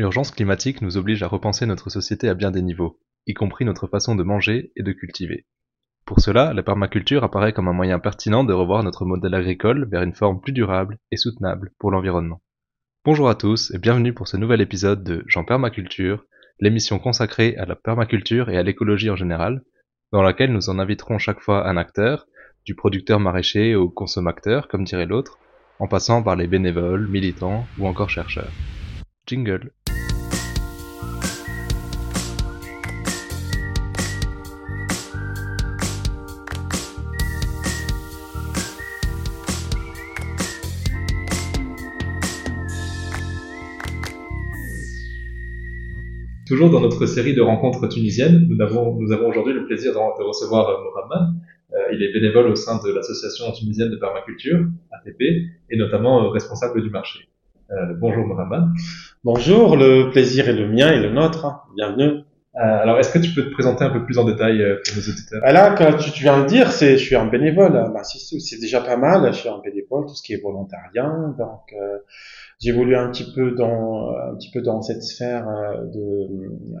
L'urgence climatique nous oblige à repenser notre société à bien des niveaux, y compris notre façon de manger et de cultiver. Pour cela, la permaculture apparaît comme un moyen pertinent de revoir notre modèle agricole vers une forme plus durable et soutenable pour l'environnement. Bonjour à tous et bienvenue pour ce nouvel épisode de Jean Permaculture, l'émission consacrée à la permaculture et à l'écologie en général, dans laquelle nous en inviterons chaque fois un acteur, du producteur maraîcher au consommateur, comme dirait l'autre, en passant par les bénévoles, militants ou encore chercheurs. Jingle. Toujours dans notre série de rencontres tunisiennes, nous avons, nous avons aujourd'hui le plaisir de, de recevoir euh, Mohamed. Euh, il est bénévole au sein de l'association tunisienne de permaculture, ATP, et notamment euh, responsable du marché. Euh, bonjour Mohamed. Bonjour, le plaisir est le mien et le nôtre. Bienvenue. Alors, est-ce que tu peux te présenter un peu plus en détail pour nos auditeurs? Là, quand tu, tu viens de dire, c'est, je suis un bénévole. Bah, c'est, déjà pas mal. Je suis un bénévole, tout ce qui est volontariat. Donc, j'évolue un petit peu dans, un petit peu dans cette sphère euh, de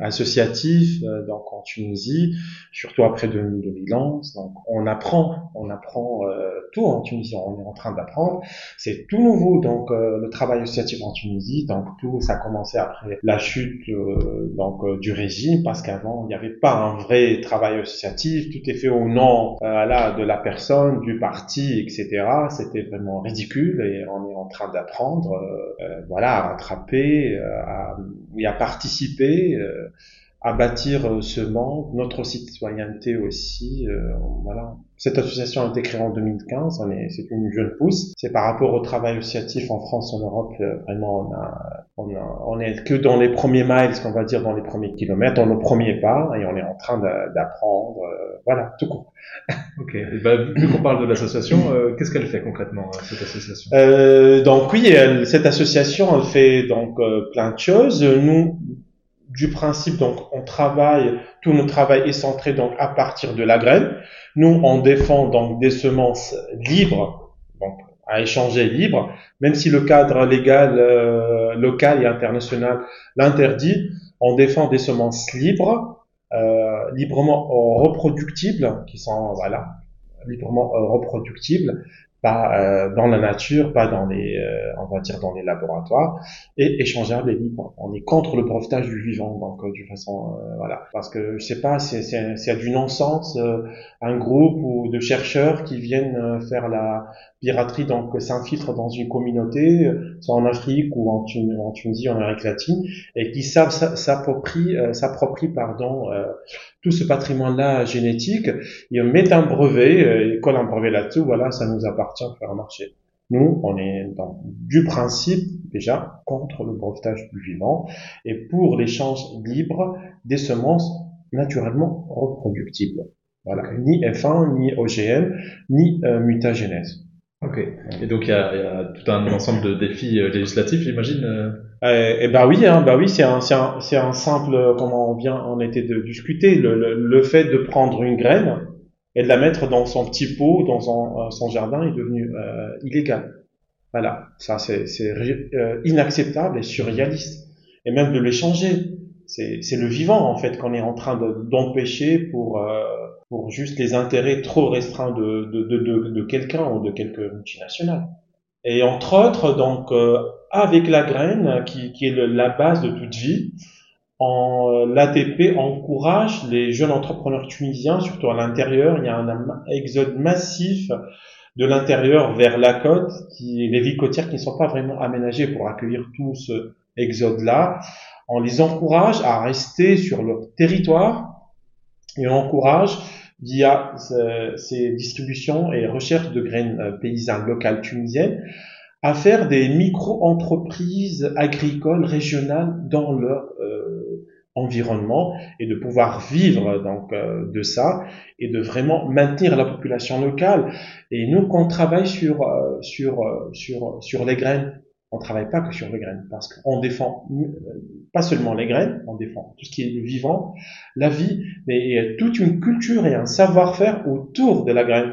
associatif, euh, donc en Tunisie, surtout après 2000 ans. Donc, on apprend, on apprend euh, tout en Tunisie. On est en train d'apprendre. C'est tout nouveau. Donc, euh, le travail associatif en Tunisie. Donc, tout, ça a commencé après la chute euh, donc euh, du régime, parce qu'avant, il n'y avait pas un vrai travail associatif. Tout est fait au nom euh, là de la personne, du parti, etc. C'était vraiment ridicule et on est en train d'apprendre. Euh, euh, voilà, à rattraper, euh, à, et à participer, à bâtir euh, ce monde, notre citoyenneté aussi. euh, voilà. Cette association a été créée en 2015, on est, c'est une jeune pousse. C'est par rapport au travail associatif en France, en Europe, euh, vraiment, on a, on a, on est que dans les premiers miles, qu'on va dire dans les premiers kilomètres, dans nos premiers pas, et on est en train d'apprendre, euh, voilà, tout court. Ok. Et bah, vu qu'on parle de l'association, euh, qu'est-ce qu'elle fait concrètement euh, cette association? Euh, donc oui, elle- cette association, elle fait donc euh, plein de choses. Nous, du principe, donc on travaille, tout notre travail est centré donc à partir de la graine. Nous, on défend donc des semences libres, donc à échanger libre, même si le cadre légal euh, local et international l'interdit. On défend des semences libres, euh, librement reproductibles, qui sont voilà librement euh, reproductibles pas euh, dans la nature, pas dans les, euh, on va dire dans les laboratoires, et échangeable et libre. On est contre le brevetage du vivant, donc euh, d'une façon, euh, voilà, parce que je sais pas, c'est c'est c'est du non-sens, euh, un groupe ou de chercheurs qui viennent euh, faire la piraterie, donc euh, s'infiltrent dans une communauté, euh, soit en Afrique ou en, Tun- en Tunisie, en Amérique latine, et qui savent s'a- s'approprient, euh, pardon, euh, tout ce patrimoine-là génétique ils mettent un brevet, euh, ils collent un brevet là-dessous, voilà, ça nous appartient faire marcher. Nous, on est dans, du principe déjà contre le brevetage du vivant et pour l'échange libre des semences naturellement reproductibles. Voilà, ni F1, ni OGM, ni euh, mutagénèse. Ok. Et donc il y a, il y a tout un ensemble de défis euh, législatifs, j'imagine. euh. Euh, et bah oui, hein, bah oui, c'est un, c'est un, c'est un simple, euh, comment on vient, on était de discuter, le, le, le fait de prendre une graine et de la mettre dans son petit pot, dans son, son jardin, est devenu euh, illégal. Voilà, ça c'est euh, inacceptable et surréaliste. Et même de l'échanger, c'est c'est le vivant en fait qu'on est en train de- d'empêcher pour euh, pour juste les intérêts trop restreints de de de, quelqu'un ou de quelque multinationale. Et entre autres, donc euh, avec la graine qui qui est la base de toute vie, en l'ATP encourage les jeunes entrepreneurs tunisiens, surtout à l'intérieur. Il y a un exode massif de l'intérieur vers la côte, qui les villes côtières qui ne sont pas vraiment aménagées pour accueillir tout ce exode-là. On les encourage à rester sur leur territoire et on encourage via ce- ces distributions et recherches de graines euh, paysannes locales tunisiennes à faire des micro-entreprises agricoles régionales dans leur euh, environnement et de pouvoir vivre donc euh, de ça et de vraiment maintenir la population locale. Et nous, on travaille sur euh, sur euh, sur sur les graines, on travaille pas que sur les graines parce qu'on défend euh, pas seulement les graines, on défend tout ce qui est vivant, la vie, mais il y a toute une culture et un savoir-faire autour de la graine.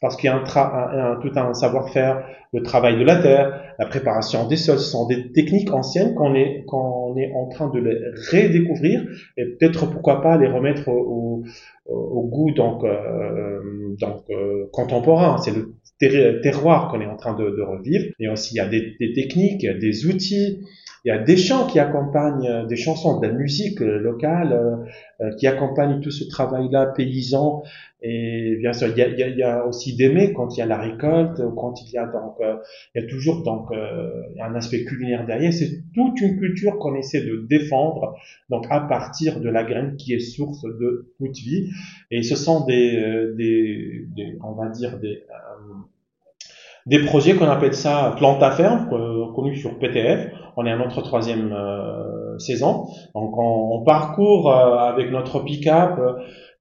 parce qu'il y a un, tout un savoir-faire, le travail de la terre, la préparation des sols, ce sont des techniques anciennes qu'on est, qu'on est en train de les redécouvrir et peut-être pourquoi pas les remettre au, au, goût donc, euh, donc euh, contemporain. C'est le terroir qu'on est en train de, revivre. Et aussi, il y a des, des techniques, des outils, il y a des chants qui accompagnent, des chansons, de la musique locale euh, qui accompagnent tout ce travail-là paysan et bien sûr, il y a, il y a, aussi d'aimer quand il y a la récolte, quand il y a donc, euh, il y a toujours donc euh, un aspect culinaire derrière. C'est toute une culture qu'on essaie de défendre, donc à partir de la graine qui est source de toute vie. Et ce sont des, euh, des, des on va dire des des projets qu'on appelle ça plante à ferme, connu sur PTF. On est à notre troisième saison. Donc on, on parcourt avec notre pick-up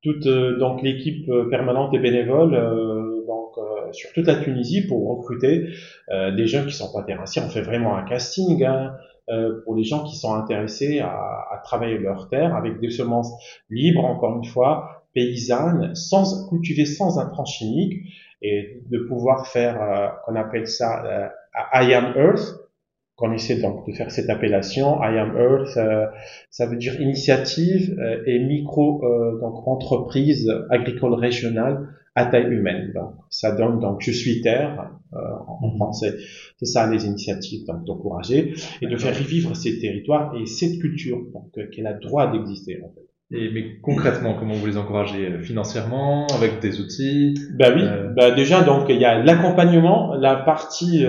toute euh, donc l'équipe euh, permanente et bénévole euh, donc sur toute la Tunisie pour recruter des gens qui sont pas terrassiers. On fait vraiment un casting hein, pour les gens qui sont intéressés à, à, travailler leur terre avec des semences libres, encore une fois, paysannes, sans cultiver sans intrants chimiques et de pouvoir faire, euh, qu'on appelle ça I am Earth, qu'on essaie donc de faire cette appellation I am Earth, euh, ça veut dire initiative euh, et micro euh, donc entreprise agricole régionale à taille humaine. Donc ça donne donc je suis terre en mhm. français. C'est ça les initiatives donc d'encourager et de faire revivre ces territoires et cette culture donc qu'elle a droit d'exister en fait. Et, mais concrètement, comment vous les encouragez financièrement, avec des outils? Ben oui, bah déjà donc il y a l'accompagnement, la partie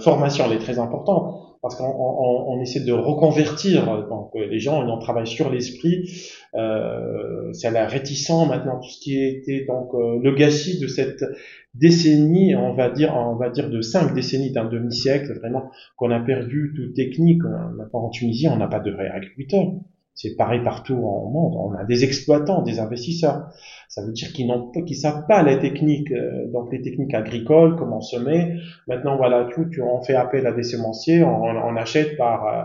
formation elle est très importante. Parce qu'on on, on essaie de reconvertir donc les gens on travaille sur l'esprit. Euh, c'est la réticent maintenant tout ce qui était donc euh, le gâchis de cette décennie on va dire on va dire de cinq décennies d'un demi siècle vraiment qu'on a perdu toute technique. Maintenant en Tunisie on n'a pas de vrais agriculteurs c'est pareil partout au monde. On a des exploitants, des investisseurs. Ça veut dire qu'ils n'ont, qu'ils savent pas les techniques, euh, donc les techniques agricoles, comment semer. Maintenant, voilà, tout, on fait appel à des semenciers, on, on achète par euh,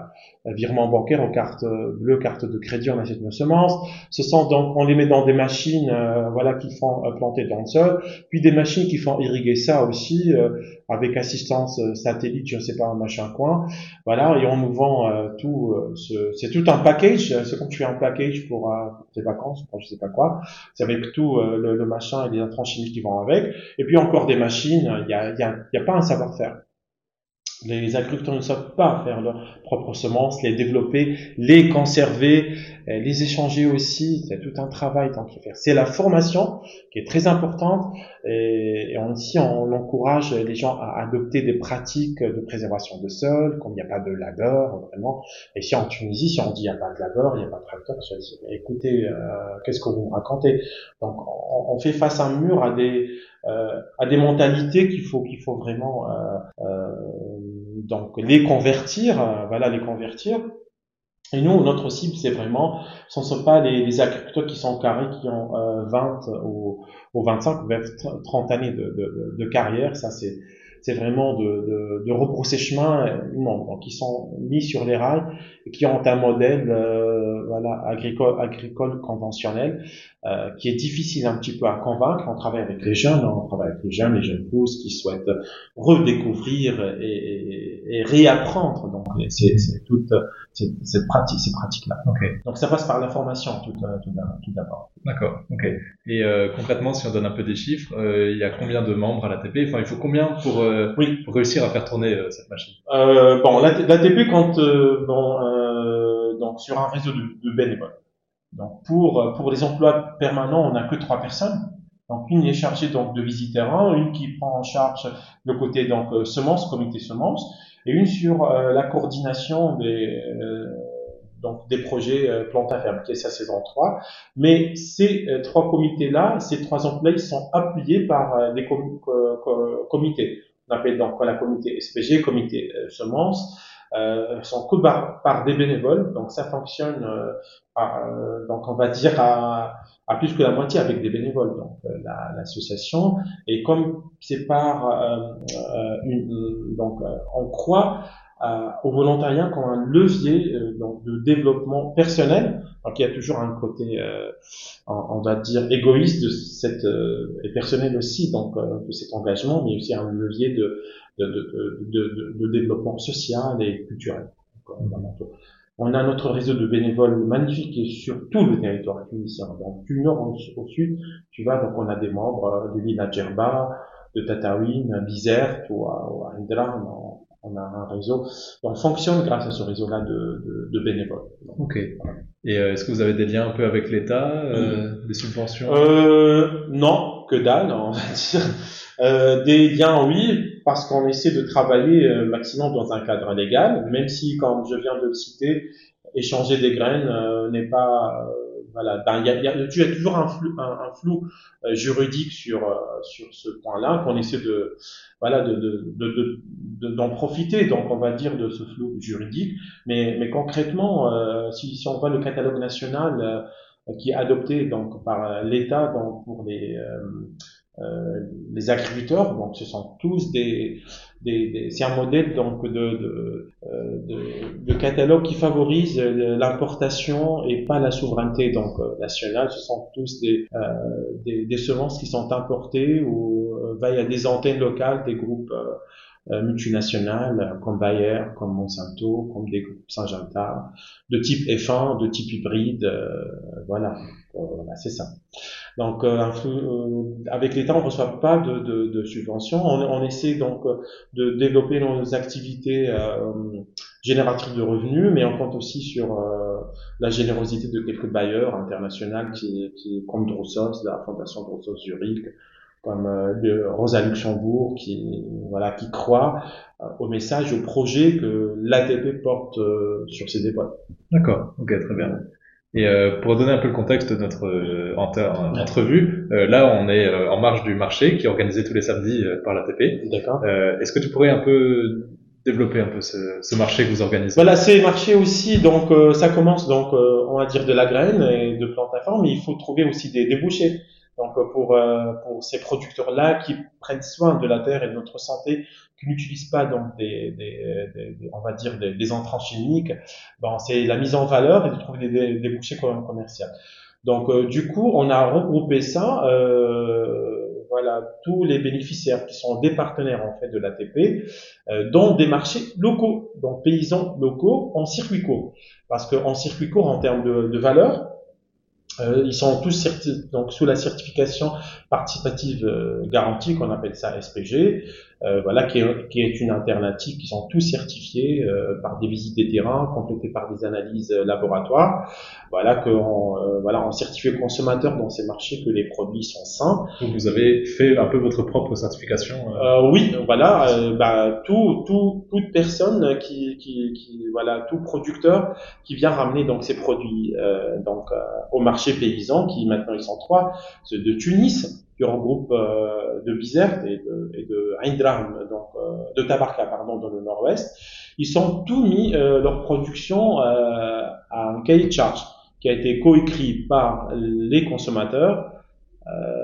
virement bancaire en carte bleue, carte de crédit, on achète nos semences. Ce sont donc, on les met dans des machines, euh, voilà, qui font planter dans le sol, puis des machines qui font irriguer ça aussi avec assistance satellite, je ne sais pas, un machin coin. Voilà, et on nous vend tout. c'est tout un package c'est comme tu fais un package pour, euh, tes vacances, pour je sais pas quoi. C'est avec tout euh, le, machin et les intrants chimiques qui vont avec. Et puis encore des machines. Il y a, y a, y a pas un savoir-faire. Les agriculteurs ne savent pas faire leurs propres semences, les développer, les conserver, euh, les échanger aussi. C'est tout un travail tant qu'il faire. C'est la formation qui est très importante et, et on encourage les gens à adopter des pratiques de préservation de sol, comme il n'y a pas de labeur vraiment. Et si en Tunisie, si on dit il n'y a pas de labeur, il n'y a pas de tracteur, écoutez, euh, qu'est-ce que vous me racontez? Donc on, on, fait face à un mur à des euh, à des mentalités qu'il faut qu'il faut vraiment euh, euh, donc les convertir, euh, voilà les convertir. Et nous, notre cible, c'est vraiment, ce ne sont pas les, les, agriculteurs qui sont carrés, qui ont 20 ou, ou 25 ou 30 années de, de, de carrière. Ça, c'est c'est vraiment de, de, de, rebrousser chemin. Non, donc ils sont mis sur les rails et qui ont un modèle euh, voilà agricole agricole conventionnel euh, qui est difficile un petit peu à convaincre. On travaille avec les jeunes, on travaille avec les jeunes, les jeunes pousses qui souhaitent redécouvrir et, et, et réapprendre. Donc c'est toute cette pratique, ces pratiques-là. Okay. Donc ça passe par la formation tout, tout d'abord. D'accord. Ok. Et euh, concrètement, si on donne un peu des chiffres, euh, il y a combien de membres à l'ATP Enfin, il faut combien pour, euh, oui. pour réussir à faire tourner euh, cette machine? Euh, Bon, l'ATP compte bon, donc sur un réseau de, bénévoles. Donc pour pour les emplois permanents, on n'a que trois personnes. Donc une est chargée donc de visiteurs, une qui prend en charge le côté donc semences, comité semences, et une sur la coordination des donc des projets euh, plantes à ferme, qui est sa saison 3. Mais ces euh, trois comités-là, ces trois employés sont appuyés par euh, des comités. On appelle donc la comité SPG, comité semences, euh, sont que par, des bénévoles, donc ça fonctionne, euh, donc on va dire à, à, plus que la moitié avec des bénévoles, donc l'association. et comme c'est par une, donc on croit au volontariat comme un levier donc, de développement personnel. Donc il y a toujours un côté, on, va dire, égoïste de cette, et personnel aussi, donc de cet engagement, mais aussi un levier de, de, de, de, de développement social et culturel. On a notre réseau de bénévoles magnifique et sur tout le territoire tunisien. Donc du nord au, sud, tu vois, donc on a des membres euh, de l'île Djerba, de Tataouine, Bizerte ou à, ou Indra. On, a un réseau. on fonctionne grâce à ce réseau-là de, de, bénévoles. ok. Et euh, est-ce que vous avez des liens un peu avec l'État, euh, des subventions? Euh, Non, que dalle, on va dire. Euh, des liens, oui, parce qu'on essaie de travailler euh, maximum dans un cadre légal, même si, comme je viens de le citer, échanger des graines euh, n'est pas voilà, ben, y a, y, a, toujours un flou, un, flou juridique sur sur ce point-là qu'on essaie de voilà de de, de, d'en profiter donc on va dire de ce flou juridique. Mais mais concrètement si si on voit le catalogue national qui est adopté donc par l'État donc pour les euh, les agriculteurs, donc ce sont tous des, des, des c'est un modèle donc de, de, euh, de, de, catalogue qui favorise l'importation et pas la souveraineté donc euh, nationale. Ce sont tous des, des, des, semences qui sont importées ou va il y a des antennes locales, des groupes multinationales comme Bayer, comme Monsanto, comme des groupes Syngenta, de type F1, de type hybride, voilà, voilà c'est ça. Donc, euh, euh, avec l'État, on ne reçoit pas de, de, de subventions. On, on, essaie donc euh, de développer nos activités euh, génératrices de revenus, mais on compte aussi sur la générosité de quelques bailleurs internationaux qui, qui comme Drossos, la Fondation Drossos Zurich, comme euh, Rosa Luxembourg, qui voilà, qui croit au message, au projet que l'ATP porte sur ses épaules. D'accord, ok, très bien. Et euh, pour donner un peu le contexte de notre euh, entrevue, euh, là on est euh, en marge du marché qui est organisé tous les samedis par l'ATP. D'accord. Est-ce que tu pourrais un peu développer un peu ce, ce marché que vous organisez? Voilà, c'est marché aussi, donc ça commence donc on va dire de la graine et de plantes à mais il faut trouver aussi des débouchés. Donc pour pour ces producteurs-là qui prennent soin de la terre et de notre santé, qui n'utilisent pas donc des, des, des, on va dire des, des entrants chimiques, bon, c'est la mise en valeur et de trouver des, des bouchers commerciaux. Donc euh, du coup, on a regroupé ça, euh, voilà, tous les bénéficiaires qui sont des partenaires en fait de l'ATP, euh, dans des marchés locaux, donc paysans locaux en circuit court, parce qu'en circuit court en termes de, de valeur, euh, ils sont tous donc sous la certification participative euh, garantie qu'on appelle ça SPG, euh, voilà qui est, qui est, une alternative qui sont tous certifiés euh, par des visites des terrains complétées par des analyses euh, laboratoires. Voilà que on, voilà on certifie le consommateur dans ces marchés que les produits sont sains. Donc vous avez fait un peu votre propre certification. oui, voilà bah, tout, tout toute personne qui, qui, qui voilà tout producteur qui vient ramener donc ses produits donc au marché paysan qui maintenant ils sont trois, ceux de Tunis qui regroupe euh, de Bizerte et de, et de donc euh, de Tabarka pardon dans le nord-ouest, ils sont tous mis euh, leur production à un cahier de charge qui a été coécrit par les consommateurs,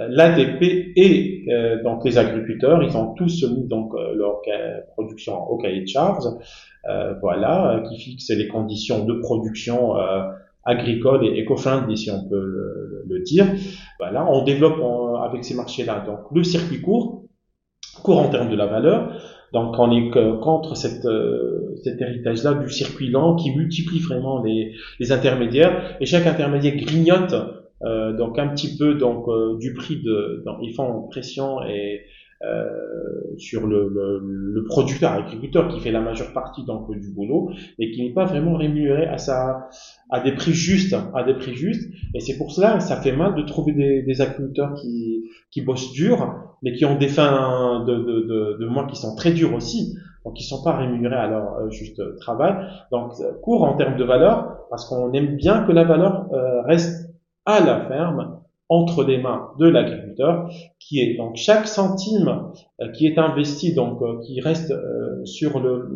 l'ADP et donc les agriculteurs. Ils ont tous mis donc leur production au cahier de charge, voilà, qui fixe les conditions de production agricole et éco-friendly, si on peut le, dire. Voilà, on développe avec ces marchés-là donc le circuit court, court en termes de la valeur. Donc on est contre cette, euh, cet héritage-là du circuit lent qui multiplie vraiment les, les intermédiaires et chaque intermédiaire grignote euh, donc un petit peu donc euh, du prix de, donc, ils font pression et euh, sur le, le, le, producteur, agriculteur qui fait la majeure partie donc du boulot et qui n'est pas vraiment rémunéré à sa à des prix justes, à des prix justes. Et c'est pour cela que ça fait mal de trouver des, des agriculteurs qui qui bossent dur, mais qui ont des fins de de, de, de mois qui sont très durs aussi, donc ils sont pas rémunérés à leur euh, juste travail. Donc court en termes de valeur, parce qu'on aime bien que la valeur euh, reste à la ferme entre les mains de l'agriculteur, qui est donc chaque centime euh, qui est investi, donc euh, qui reste euh, sur le,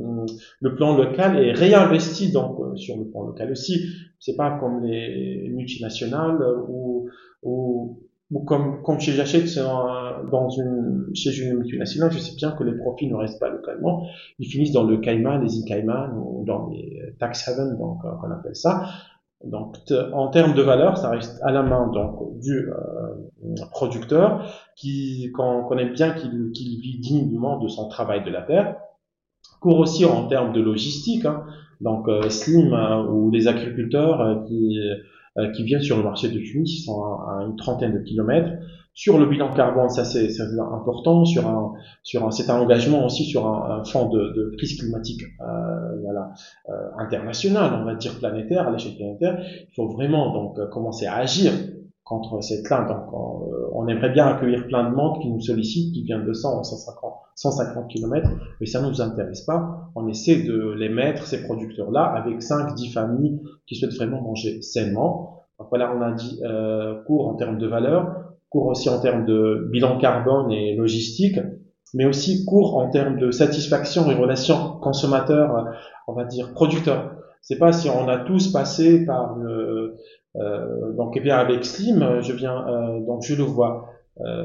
le, plan local et réinvesti donc sur le plan local aussi. C'est pas comme les multinationales où, où ou comme, comme si j'achète dans une, chez une multinationale, je sais bien que les profits ne restent pas localement. Ils finissent dans le Cayman, les îles Cayman ou dans les tax havens, donc, on appelle ça. Donc, en termes de valeur, ça reste à la main donc du euh, producteur qui qu'on connaît bien qu'il vit dignement de son travail de la terre. Court aussi en termes de logistique, hein. donc euh, Slim ou les agriculteurs qui euh, qui viennent sur le marché de Tunis, ils sont à, une trentaine de kilomètres. Sur le bilan carbone, ça c'est important. Sur un, sur un, c'est un engagement aussi sur un, un fonds de, de, crise climatique, euh, voilà, euh, international, on va dire planétaire, à l'échelle planétaire. Il faut vraiment donc euh, commencer à agir contre cette là. Donc, on, euh, on, aimerait bien accueillir plein de monde qui nous sollicite, qui vient de 100 ou 150, 150 km, mais ça ne nous intéresse pas. On essaie de les mettre, ces producteurs-là, avec 5, 10 familles qui souhaitent vraiment manger sainement. Donc voilà, on a dit euh, court en termes de valeur, court aussi en termes de bilan carbone et logistique, mais aussi court en termes de satisfaction et relation consommateur, on va dire producteur. C'est pas si on a tous passé par le, euh, donc, eh bien avec Slim, je viens, euh, donc je le vois euh,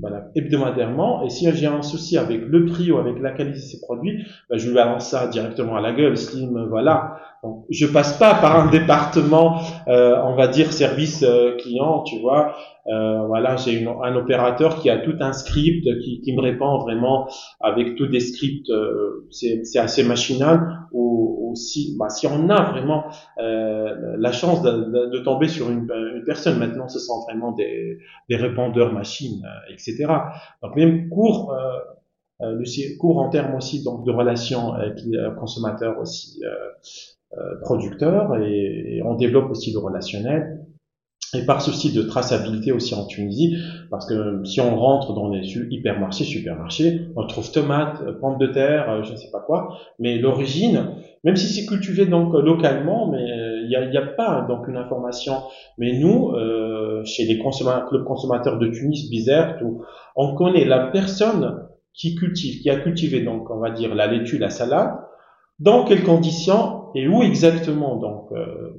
voilà, hebdomadairement. Et si j'ai un souci avec le prix ou avec la qualité de ces produits, ben, je lui balance ça directement à la gueule. Slim, voilà. Donc, je passe pas par un département, euh, on va dire service euh, client, tu vois. Euh, voilà, j'ai un opérateur qui a tout un script qui, qui me répond vraiment avec tous des scripts. Euh, c'est assez machinal. Ou, si, bah, si on a vraiment euh, la chance de, de, tomber sur une, une, personne, maintenant, ce sont vraiment des, des répondeurs machines, etc. Donc même court. le cours en termes aussi donc de relations avec les consommateurs aussi producteurs et, on développe aussi le relationnel et par souci de traçabilité aussi en Tunisie, parce que si on rentre dans les hypermarchés, supermarchés, on trouve tomates, euh, pommes de terre, euh, je ne sais pas quoi, mais l'origine, même si c'est cultivé donc localement, mais euh, il n'y a, pas donc une information. Mais nous, euh, chez les consommateurs, consommateurs de Tunis, Bizerte, on connaît la personne qui cultive, qui a cultivé donc on va dire la laitue, la salade, dans quelles conditions et où exactement donc euh,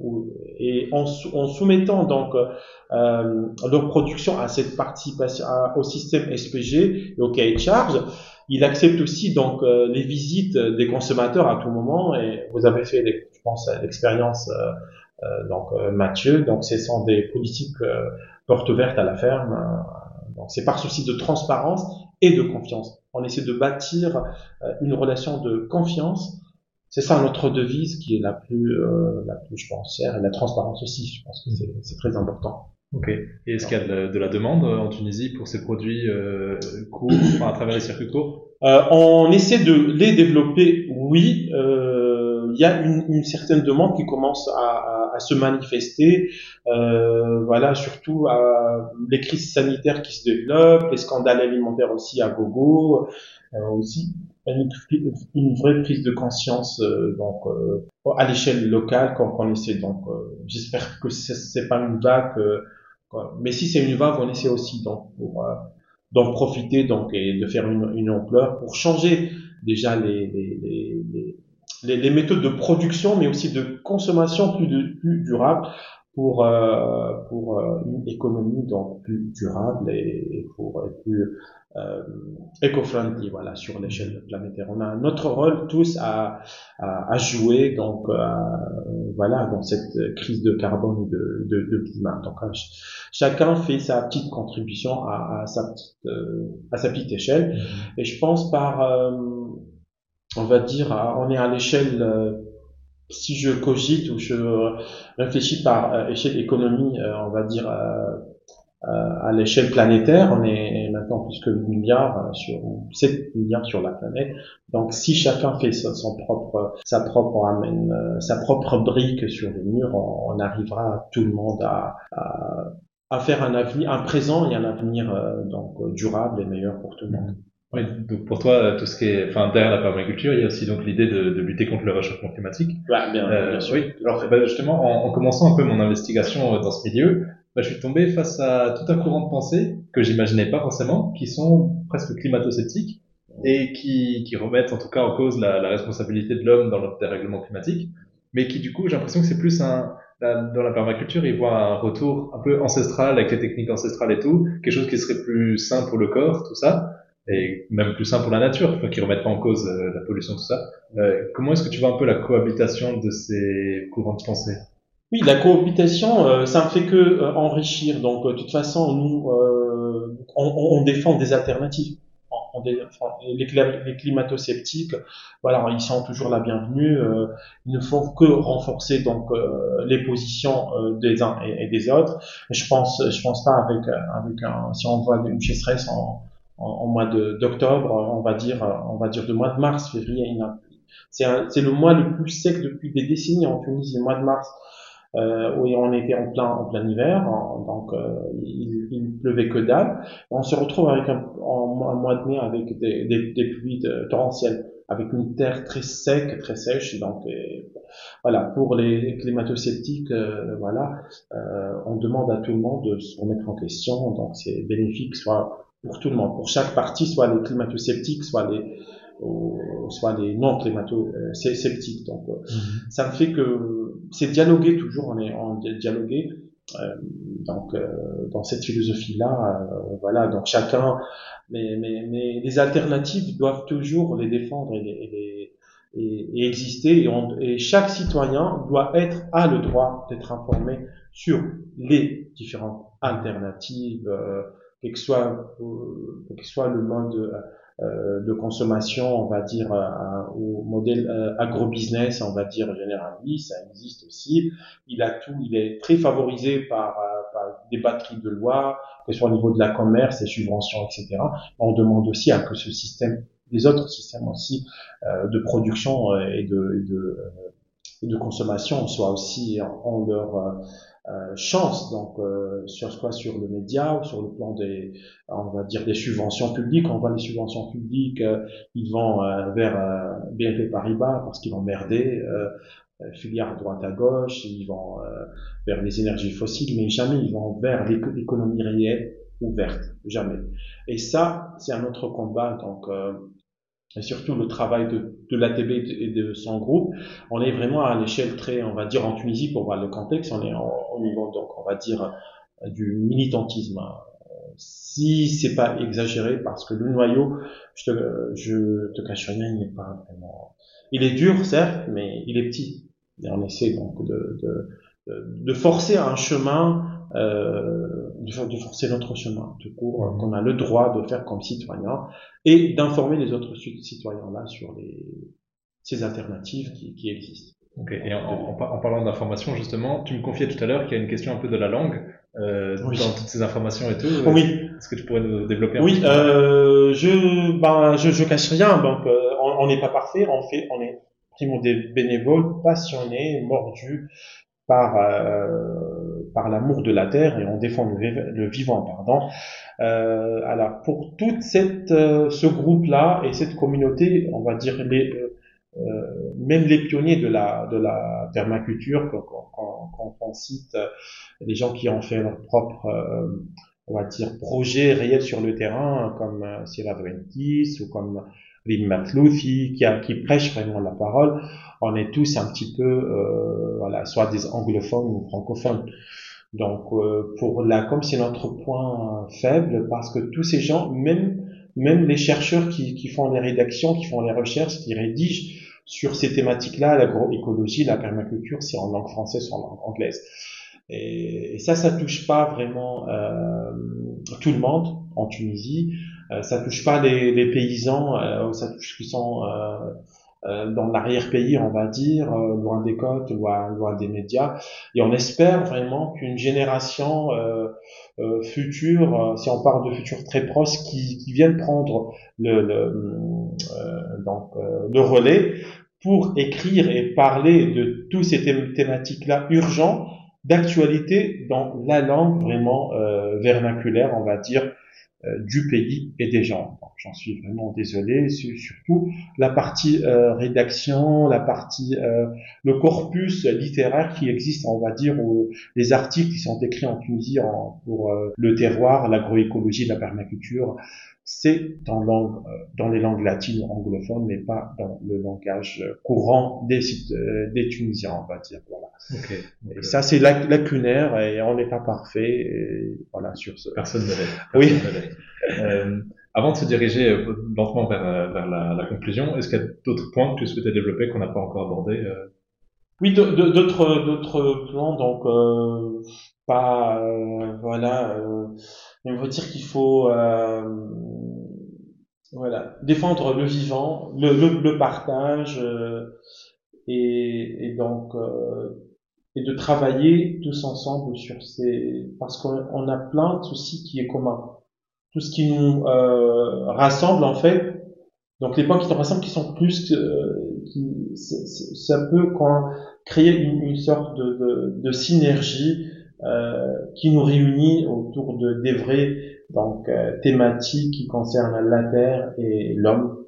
et en, soumettant donc euh, leur production à cette participation au système SPG et au cahier de charge, il accepte aussi donc euh, les visites des consommateurs à tout moment et vous avez fait je pense l'expérience euh, euh, donc Mathieu. Donc ce sont des politiques portes ouvertes à la ferme donc c'est par souci de transparence et de confiance. On essaie de bâtir une relation de confiance c'est ça notre devise qui est la plus, euh, la plus, je pense, et la transparence aussi. Je pense que c'est très important. Ok. Et est-ce qu'il y a de, la demande euh, en Tunisie pour ces produits euh, courts, à travers les circuits courts? Euh, On essaie de les développer, oui. Euh, il y a une, une, certaine demande qui commence à, à, à se manifester. Euh, voilà, surtout à les crises sanitaires qui se développent, les scandales alimentaires aussi à gogo aussi une, vraie prise de conscience euh, donc euh, à l'échelle locale qu'on essaie donc euh, j'espère que c'est pas une vague mais si c'est une vague on essaie aussi donc pour d'en profiter donc et de faire une, une, ampleur pour changer déjà les, les, les, les, méthodes de production mais aussi de consommation plus, de, plus durable pour pour une économie donc plus durable et, pour être plus euh, éco-friendly voilà sur l'échelle planétaire. On a notre rôle tous à, à, à jouer donc euh, voilà dans cette crise de carbone et de, de, de climat. Donc euh, chacun fait sa petite contribution à, à sa petite euh, à sa petite échelle mm-hmm. et je pense par on va dire on est à l'échelle si je cogite ou je réfléchis par échelle économie, on va dire euh, à l'échelle planétaire, on est maintenant plus que 8 milliards euh, sur 7 milliards sur la planète. Donc, si chacun fait son propre, sa propre amène, euh, sa propre brique sur le mur, on, arrivera tout le monde à, à, à, faire un avenir, un présent et un avenir donc durable et meilleur pour tout le monde. Oui, donc pour toi, tout ce qui est, enfin derrière la permaculture, il y a aussi donc l'idée de, de, lutter contre le réchauffement climatique. Ouais, bien, bien sûr. Oui. Alors bah, justement, en, en, commençant un peu mon investigation dans ce milieu, bah, je suis tombé face à tout un courant de pensée que j'imaginais pas forcément, qui sont presque climato-sceptiques et qui, qui, remettent en tout cas en cause la, la responsabilité de l'homme dans le dérèglement climatique, mais qui du coup j'ai l'impression que c'est plus un, dans la permaculture, ils voient un retour un peu ancestral avec les techniques ancestrales et tout, quelque chose qui serait plus sain pour le corps, tout ça, et même plus sain pour la nature, qui remettent pas en cause euh, la pollution, tout ça. Euh, comment est-ce que tu vois un peu la cohabitation de ces courants de pensée? Oui, la cohabitation, euh, ça ne fait que enrichir. Donc, de toute façon, nous, on, on, défend des alternatives les, les climato-sceptiques, voilà, ils sont toujours la bienvenue. Euh, ils ne font que renforcer donc euh, les positions euh, des uns et, des autres. Je pense, je pense pas avec avec un, si on voit une sécheresse en, en, mois d'octobre, on va dire, on va dire de mois de mars, février. C'est le mois le plus sec depuis des décennies en Tunisie, le mois de mars euh, où on était en plein en plein hiver, donc euh, il, il, pleuvait que dalle. On se retrouve avec un, en, mois de mai avec des, des, des pluies torrentielles, avec une terre très sec, très sèche. Donc voilà, pour les climato-sceptiques, euh, voilà, euh, on demande à tout le monde de se remettre en question. Donc c'est bénéfique soit pour tout le monde, pour chaque partie, soit les climato-sceptiques, soit les soit les non climato-sceptiques. Donc mmh. ça me fait que c'est dialoguer toujours, on est en dialoguer. Euh, donc euh, dans cette philosophie là euh, voilà donc chacun mais, mais, mais les alternatives doivent toujours les défendre et, et, et, et exister et, et, chaque citoyen doit être a le droit d'être informé sur les différentes alternatives quel que soit quel que soit le mode euh, de consommation, on va dire, euh, au modèle euh, agro-business, on va dire généraliste, ça existe aussi. Il a tout, il est très favorisé par, par des batteries de loi, que ce soit au niveau de la commerce, des subventions, etc. On demande aussi à que ce système, les autres systèmes aussi de production et de, et de, de consommation soient aussi en, leur euh, chance donc euh, quoi sur le média ou sur le plan des on va dire des subventions publiques. On voit les subventions publiques euh, ils vont vers BNP Paribas parce qu'ils vont merder filière droite à gauche ils vont vers les énergies fossiles mais jamais ils vont vers l'économie réelle ouverte jamais. Et ça c'est un autre combat donc et surtout le travail de, de l'ATB et de son groupe, on est vraiment à l'échelle très, on va dire en Tunisie pour voir le contexte, on est au niveau donc on va dire du militantisme. Si c'est pas exagéré, parce que le noyau, je te, je te cache rien, il n'est pas vraiment, il est dur certes, mais il est petit. Et on essaie donc de, de, de forcer un chemin euh, de, forcer notre chemin cours euh, qu'on a le droit de faire comme citoyen et d'informer les autres citoyens là sur les, ces alternatives qui, qui existent. Ok, et en, en, parlant d'information justement, tu me confiais tout à l'heure qu'il y a une question un peu de la langue euh, dans toutes ces informations et tout. Oui. Est-ce que tu pourrais nous développer un Oui, euh, je, ben, je, je cache rien. Donc, euh, on n'est pas parfait. On fait, on est primo des bénévoles passionnés, mordus par euh, par l'amour de la terre et on défend le, vivant pardon. Euh, alors pour toute cette euh, ce groupe là et cette communauté on va dire les euh, même les pionniers de la de la permaculture quand, on cite les gens qui ont fait leur propre on va dire projet réel sur le terrain comme Sierra Ventis ou comme Rim Matlouthi qui, a, qui prêche vraiment la parole on est tous un petit peu, euh, voilà, soit des anglophones ou francophones. Donc, euh, pour la, comme c'est notre point faible, parce que tous ces gens, même même les chercheurs qui, qui font les rédactions, qui font les recherches, qui rédigent sur ces thématiques-là, l'agroécologie, la permaculture, c'est en langue française ou en langue anglaise. Et, ça, ça touche pas vraiment euh, tout le monde en Tunisie. Euh, ça touche pas les, les paysans, euh, ça touche qui sont euh, euh, dans l'arrière-pays, on va dire, euh, loin des côtes, loin, loin des médias. Et on espère vraiment qu'une génération euh, future, si on parle de futur très proche, qui, qui viennent prendre le, le donc le relais pour écrire et parler de tous ces thématiques-là urgents, d'actualité dans la langue vraiment vernaculaire, on va dire, euh, du pays et des gens. J'en suis vraiment désolé. Surtout la partie euh, rédaction, la partie euh, le corpus littéraire qui existe, on va dire, les articles qui sont écrits en Tunisie pour le terroir, l'agroécologie, la permaculture. C'est dans, langue, euh, dans les langues latines anglophones, mais pas dans le langage courant des, euh, des Tunisiens, on va dire. Voilà. Okay. Et ça, c'est lacunaire et on n'est pas parfait. Et voilà, sur ce. Personne ne l'est. Oui. euh, avant de se diriger euh, lentement vers, vers la, la conclusion, est-ce qu'il y a d'autres points que tu souhaitais développer qu'on n'a pas encore abordés Oui, d'autres d'autres plans, donc euh, pas voilà. Euh, on veut dire qu'il faut voilà, défendre le vivant, le, le, le partage, euh, et, et, donc euh, et de travailler tous ensemble sur ces, parce qu'on a plein de soucis qui est commun, tout ce qui nous euh, rassemble en fait. Donc les points qui nous rassemblent, qui sont plus que, qui, ça peut quand, créer une, une sorte de, de, de synergie euh, qui nous réunit autour de des vrais donc euh, thématiques qui concernent la terre et l'homme.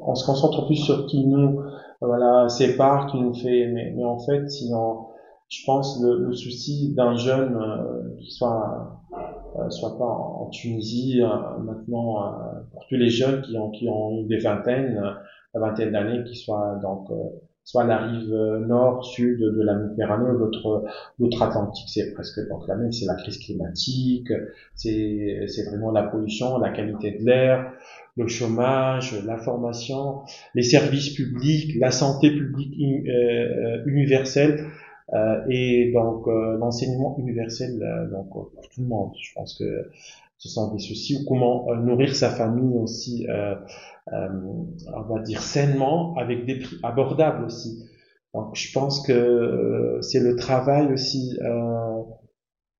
On se concentre plus sur qui nous voilà sépare, qui nous fait, mais, mais en fait, sinon, je pense le, le souci d'un jeune euh, qui soit euh, soit pas en, Tunisie euh, maintenant pour tous les jeunes qui ont qui ont des vingtaines, la vingtaine d'années, qui soient donc soit la rive nord, sud de la Méditerranée l'autre, l'autre Atlantique, c'est presque donc la même, c'est la crise climatique, c'est, c'est vraiment la pollution, la qualité de l'air, le chômage, la formation, les services publics, la santé publique euh, universelle, euh, et donc euh, l'enseignement universel donc pour tout le monde. Je pense que ce sont des soucis ou comment nourrir sa famille aussi euh, on va dire sainement, avec des prix abordables aussi. Donc je pense que euh, c'est le travail aussi euh,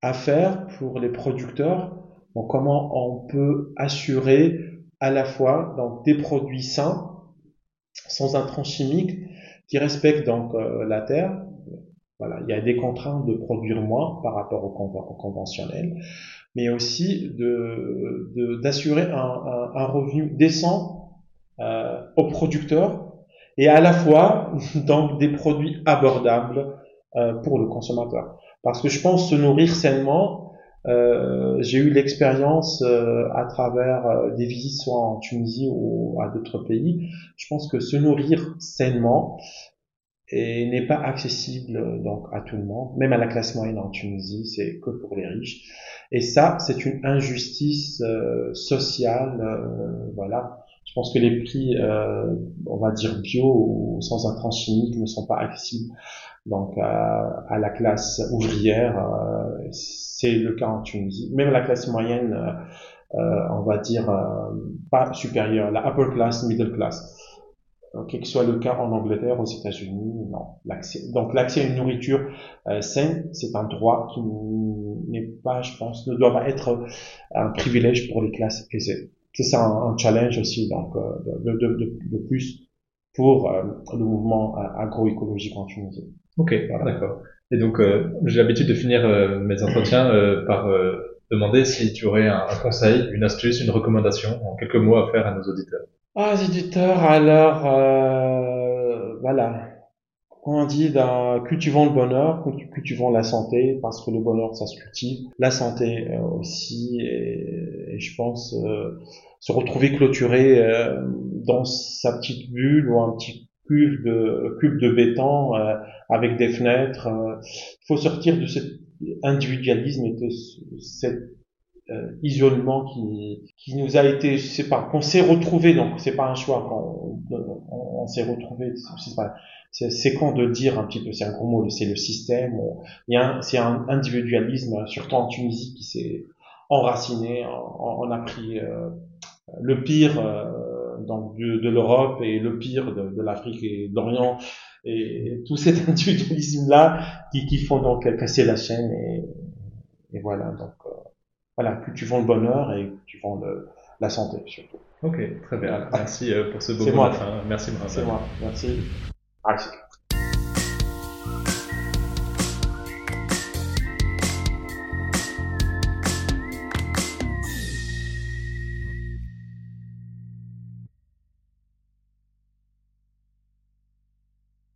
à faire pour les producteurs. Donc comment on peut assurer à la fois donc des produits sains, sans intrants chimiques, qui respectent donc la terre. Voilà, il y a des contraintes de produire moins par rapport au, conventionnel, mais aussi de d'assurer un, un, un, revenu décent euh, aux producteurs et à la fois donc des produits abordables euh, pour le consommateur. Parce que je pense se nourrir sainement, euh, j'ai eu l'expérience euh, à travers euh, des visites soit en Tunisie ou à d'autres pays. Je pense que se nourrir sainement n'est pas accessible donc à tout le monde, même à la classe moyenne en Tunisie, c'est que pour les riches. Et ça, c'est une injustice sociale, voilà, je pense que les prix, euh, on va dire bio ou sans intrants chimiques, ne sont pas accessibles donc à la classe ouvrière. Euh, c'est le cas en Tunisie. Même la classe moyenne, euh, on va dire pas supérieure, la upper class, middle class. Quel que soit le cas en Angleterre, aux États-Unis, non. L'accès, donc l'accès à une nourriture saine, c'est un droit qui n'est pas, je pense, ne doit pas être un privilège pour les classes aisées c'est ça un, challenge aussi donc euh, de, de, de, de plus pour euh, le mouvement euh, agroécologique en Tunisie. Ok, d'accord. Et donc j'ai l'habitude de finir mes entretiens par demander si tu aurais un, un, conseil, une astuce, une recommandation en quelques mots à faire à nos auditeurs. Ah, les auditeurs, alors voilà on dit dans cultivons le bonheur, cultivons la santé, parce que le bonheur, ça se cultive, la santé euh, aussi, et, je pense euh, se retrouver clôturé euh, dans sa petite bulle ou un petit cube de cube de béton avec des fenêtres. Il faut sortir de cet individualisme et de cet isolement qui, qui nous a été, je sais pas, qu'on s'est retrouvé, donc c'est pas un choix, on, s'est retrouvé, c'est pas, c'est con de dire un petit peu, c'est un gros mot, c'est le système. C'est un individualisme, surtout en Tunisie, qui s'est enraciné. On, a pris euh, le pire euh, donc de, de l'Europe et le pire de, de l'Afrique et de l'Orient et, tout cet individualisme là qui, qui font donc casser la chaîne et, et voilà donc euh, voilà plus tu vends le bonheur et tu vends le, la santé surtout. Ok, très bien. Merci pour ce beau moment. Merci, C'est moi. Merci. Actually